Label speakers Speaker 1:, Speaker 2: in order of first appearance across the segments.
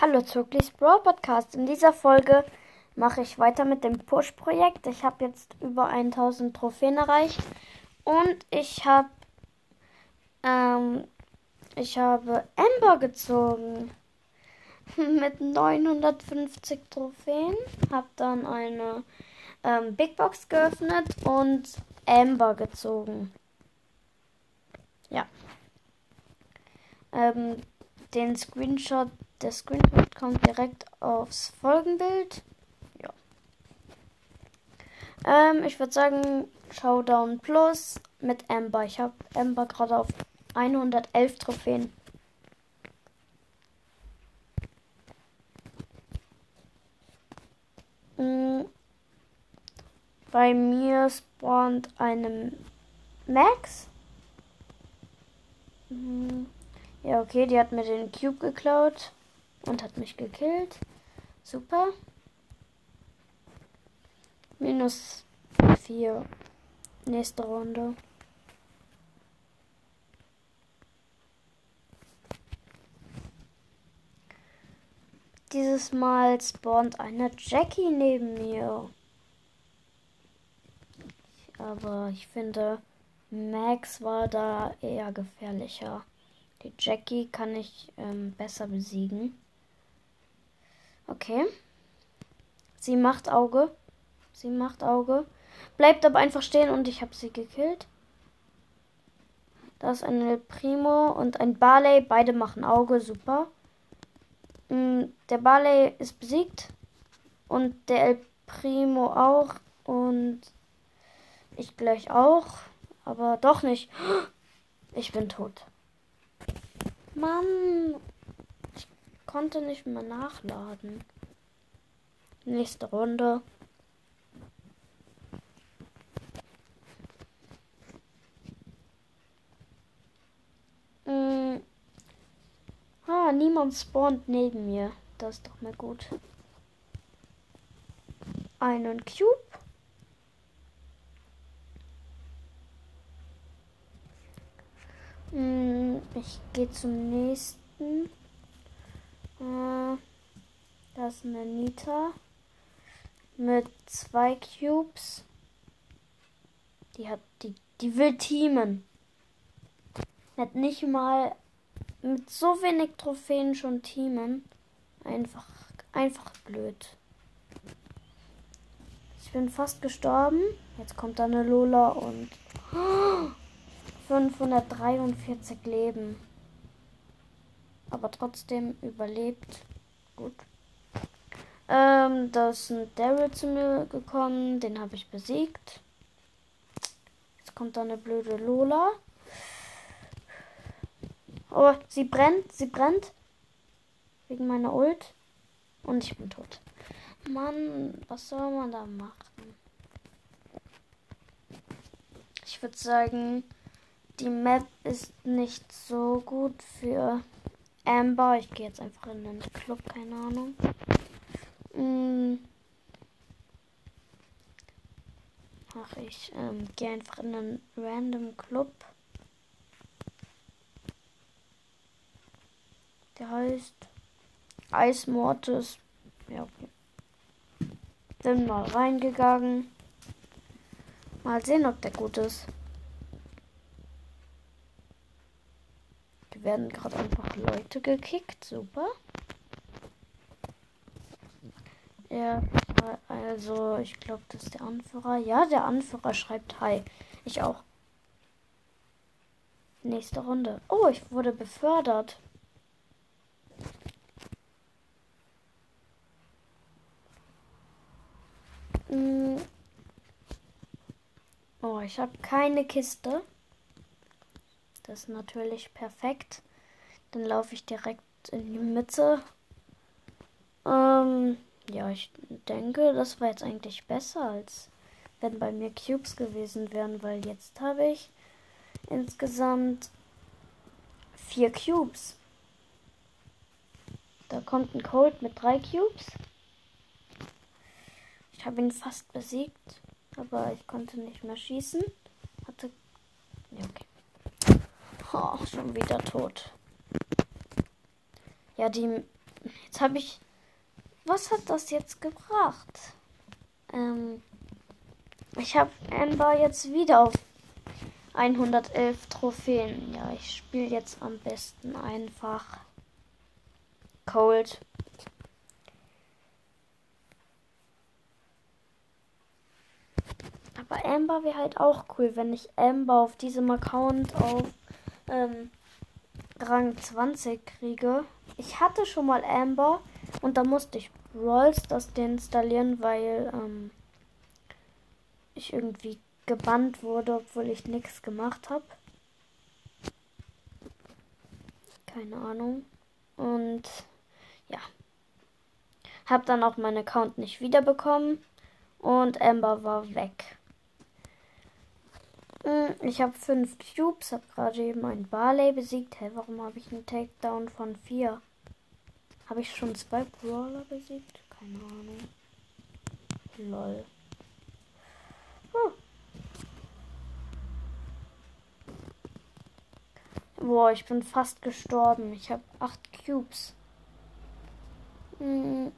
Speaker 1: Hallo Zirklis Brawl Podcast. In dieser Folge mache ich weiter mit dem Push-Projekt. Ich habe jetzt über 1000 Trophäen erreicht und ich habe ähm, ich habe Ember gezogen mit 950 Trophäen. Habe dann eine ähm, Big Box geöffnet und Ember gezogen. Ja. Ähm, den Screenshot, der Screenshot kommt direkt aufs Folgenbild. Ja. Ähm, ich würde sagen, Showdown Plus mit Ember. Ich habe Ember gerade auf 111 Trophäen. Mm. Bei mir spawnt eine Max. Mhm. Ja, okay, die hat mir den Cube geklaut und hat mich gekillt. Super. Minus 4. Nächste Runde. Dieses Mal spawnt eine Jackie neben mir. Aber ich finde, Max war da eher gefährlicher. Die Jackie kann ich ähm, besser besiegen. Okay. Sie macht Auge. Sie macht Auge. Bleibt aber einfach stehen und ich habe sie gekillt. Da ist ein Primo und ein Barley. Beide machen Auge. Super. Mm, der Barley ist besiegt. Und der El Primo auch. Und ich gleich auch. Aber doch nicht. Ich bin tot. Mann. Konnte nicht mehr nachladen. Nächste Runde. Hm. Ah, niemand spawnt neben mir. Das ist doch mal gut. Einen Cube. Hm, ich gehe zum nächsten. Äh, da ist eine Nita mit zwei Cubes. Die hat die, die will teamen. Hat nicht mal mit so wenig Trophäen schon teamen. Einfach, einfach blöd. Ich bin fast gestorben. Jetzt kommt da eine Lola und 543 Leben. Aber trotzdem überlebt. Gut. Ähm, da ist ein Daryl zu mir gekommen. Den habe ich besiegt. Jetzt kommt da eine blöde Lola. Oh, sie brennt, sie brennt. Wegen meiner Ult. Und ich bin tot. Mann, was soll man da machen? Ich würde sagen, die Map ist nicht so gut für Amber. Ich gehe jetzt einfach in den Club, keine Ahnung. Hm. Ach, ich ähm, gehe einfach in einen random Club. Der heißt Ice Mortis. Ja, okay. Bin mal reingegangen. Mal sehen, ob der gut ist. Werden gerade einfach Leute gekickt. Super. Ja, also ich glaube, das ist der Anführer. Ja, der Anführer schreibt Hi. Ich auch. Nächste Runde. Oh, ich wurde befördert. Hm. Oh, ich habe keine Kiste. Das ist natürlich perfekt. Dann laufe ich direkt in die Mitte. Ähm, ja, ich denke, das war jetzt eigentlich besser, als wenn bei mir Cubes gewesen wären, weil jetzt habe ich insgesamt vier Cubes. Da kommt ein Cold mit drei Cubes. Ich habe ihn fast besiegt, aber ich konnte nicht mehr schießen. Hatte. Ja, Oh, schon wieder tot. Ja, die Jetzt habe ich. Was hat das jetzt gebracht? Ähm, ich habe Amber jetzt wieder auf 111 Trophäen. Ja, ich spiele jetzt am besten einfach Cold. Aber Amber wäre halt auch cool, wenn ich Amber auf diesem Account auf ähm, Rang 20 kriege. Ich hatte schon mal Amber und da musste ich Rolls das deinstallieren, weil ähm, ich irgendwie gebannt wurde, obwohl ich nichts gemacht habe. Keine Ahnung. Und ja. Hab dann auch meinen Account nicht wiederbekommen. Und Amber war weg. Hm, ich habe fünf Cubes, habe gerade eben einen Barley besiegt. Hä, hey, warum habe ich einen Takedown von vier? Habe ich schon zwei Brawler besiegt? Keine Ahnung. Lol. Huh. Boah, ich bin fast gestorben. Ich habe acht Cubes. Hm.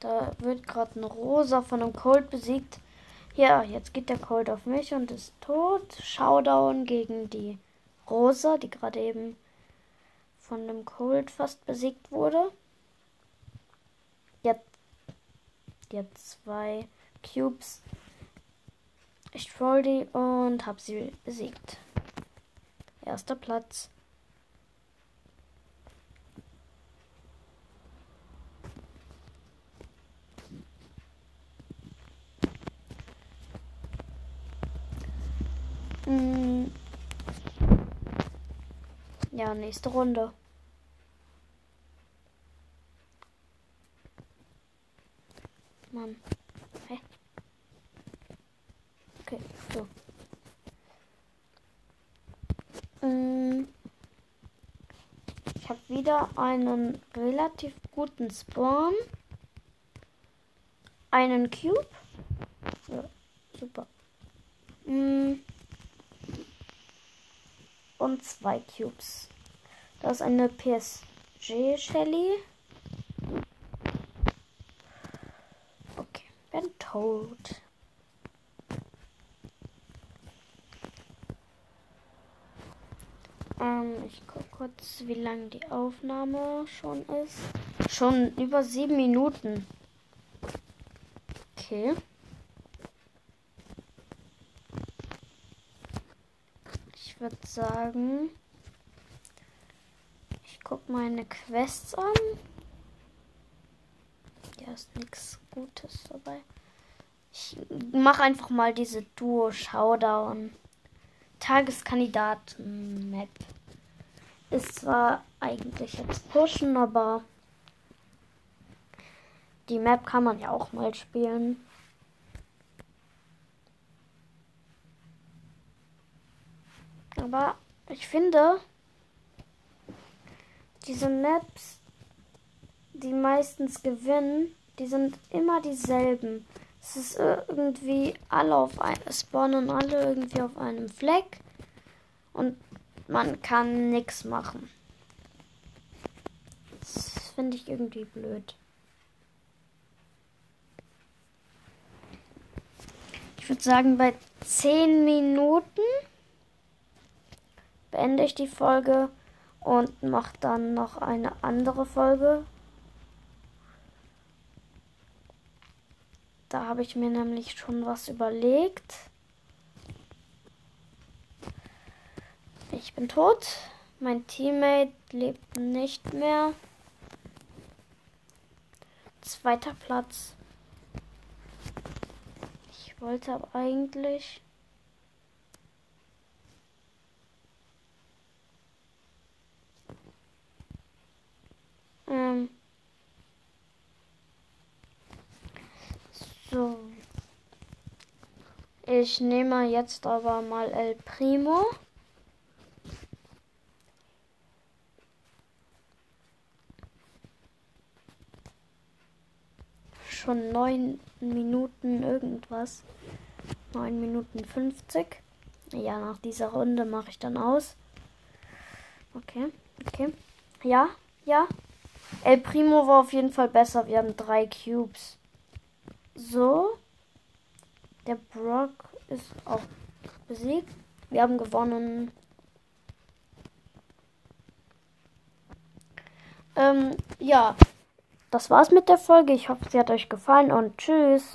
Speaker 1: Da wird gerade ein Rosa von einem Cold besiegt. Ja, jetzt geht der Cold auf mich und ist tot. Showdown gegen die Rosa, die gerade eben von dem Cold fast besiegt wurde. Jetzt, jetzt zwei Cubes. Ich troll die und hab sie besiegt. Erster Platz. Hm. Ja, nächste Runde. Mann. Hä? Okay, so. Hm. Ich habe wieder einen relativ guten Spawn. Einen Cube. Ja, super. Hm und zwei Cubes. Das ist eine PSG Shelly. Okay, bin tot. Ähm, ich gucke kurz, wie lang die Aufnahme schon ist. Schon über sieben Minuten. Okay. Würde sagen, ich gucke meine Quests an. Ja, ist nichts Gutes dabei. Ich mache einfach mal diese Duo Showdown. Tageskandidaten-Map. Ist zwar eigentlich jetzt pushen, aber die Map kann man ja auch mal spielen. Aber ich finde, diese Maps, die meistens gewinnen, die sind immer dieselben. Es ist irgendwie alle auf einem, spawnen alle irgendwie auf einem Fleck und man kann nichts machen. Das finde ich irgendwie blöd. Ich würde sagen, bei 10 Minuten beende ich die Folge und mache dann noch eine andere Folge. Da habe ich mir nämlich schon was überlegt. Ich bin tot. Mein Teammate lebt nicht mehr. Zweiter Platz. Ich wollte aber eigentlich Ähm so. Ich nehme jetzt aber mal El Primo. Schon neun Minuten irgendwas. Neun Minuten 50. Ja, nach dieser Runde mache ich dann aus. Okay, okay. Ja, ja. El Primo war auf jeden Fall besser. Wir haben drei Cubes. So. Der Brock ist auch besiegt. Wir haben gewonnen. Ähm, ja. Das war's mit der Folge. Ich hoffe, sie hat euch gefallen und tschüss.